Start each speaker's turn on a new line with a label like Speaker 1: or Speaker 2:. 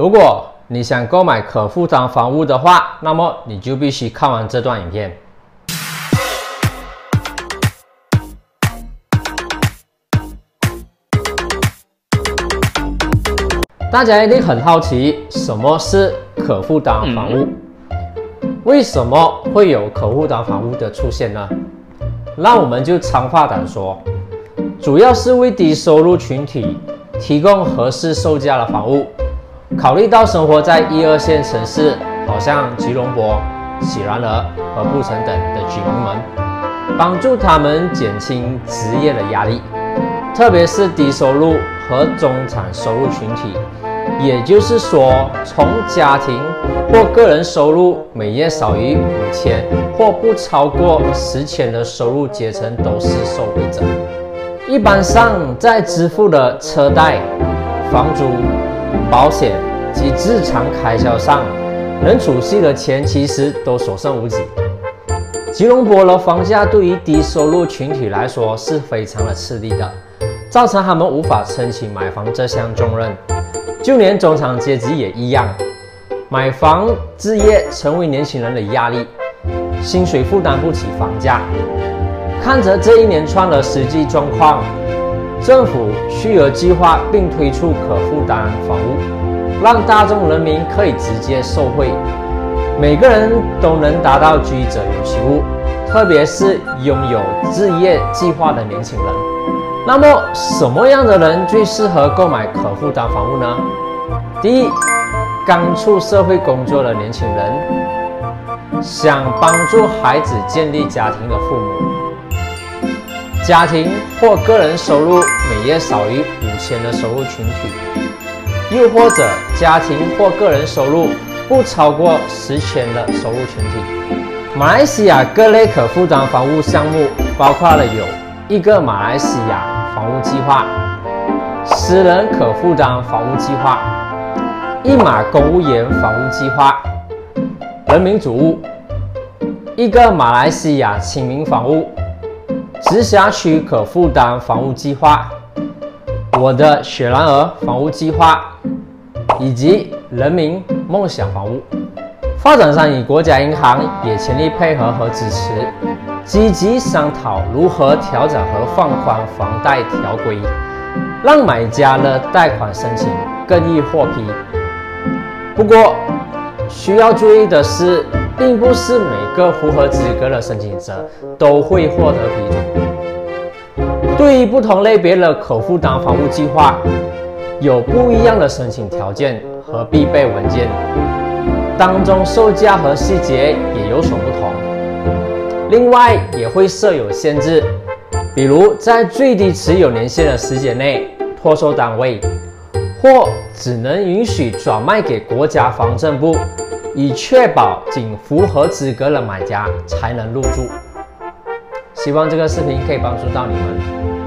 Speaker 1: 如果你想购买可负担房屋的话，那么你就必须看完这段影片。大家一定很好奇，什么是可负担房屋？为什么会有可负担房屋的出现呢？那我们就长话短说，主要是为低收入群体提供合适售价的房屋。考虑到生活在一二线城市，好像吉隆坡、喜然儿和布城等的居民们，帮助他们减轻职业的压力，特别是低收入和中产收入群体。也就是说，从家庭或个人收入每月少于五千或不超过十千的收入阶层都是受惠者。一般上，在支付的车贷、房租、保险及日常开销上，能储蓄的钱其实都所剩无几。吉隆坡的房价对于低收入群体来说是非常的吃力的，造成他们无法撑起买房这项重任。就连中产阶级也一样，买房置业成为年轻人的压力，薪水负担不起房价。看着这一连串的实际状况，政府需要计划并推出可负担房屋，让大众人民可以直接受惠，每个人都能达到居者有其屋，特别是拥有置业计划的年轻人。那么，什么样的人最适合购买可负担房屋呢？第一，刚出社会工作的年轻人，想帮助孩子建立家庭的父母，家庭或个人收入每月少于五千的收入群体，又或者家庭或个人收入不超过十千的收入群体。马来西亚各类可负担房屋项目包括了有。一个马来西亚房屋计划，私人可负担房屋计划，一马公务员房屋计划，人民主屋，一个马来西亚亲民房屋，直辖区可负担房屋计划，我的雪兰莪房屋计划，以及人民梦想房屋。发展商与国家银行也全力配合和支持。积极商讨如何调整和放宽房贷条规，让买家的贷款申请更易获批。不过，需要注意的是，并不是每个符合资格的申请者都会获得批准。对于不同类别的可负担房屋计划，有不一样的申请条件和必备文件，当中售价和细节也有所不同。另外也会设有限制，比如在最低持有年限的时间内脱售单位，或只能允许转卖给国家房政部，以确保仅符合资格的买家才能入住。希望这个视频可以帮助到你们。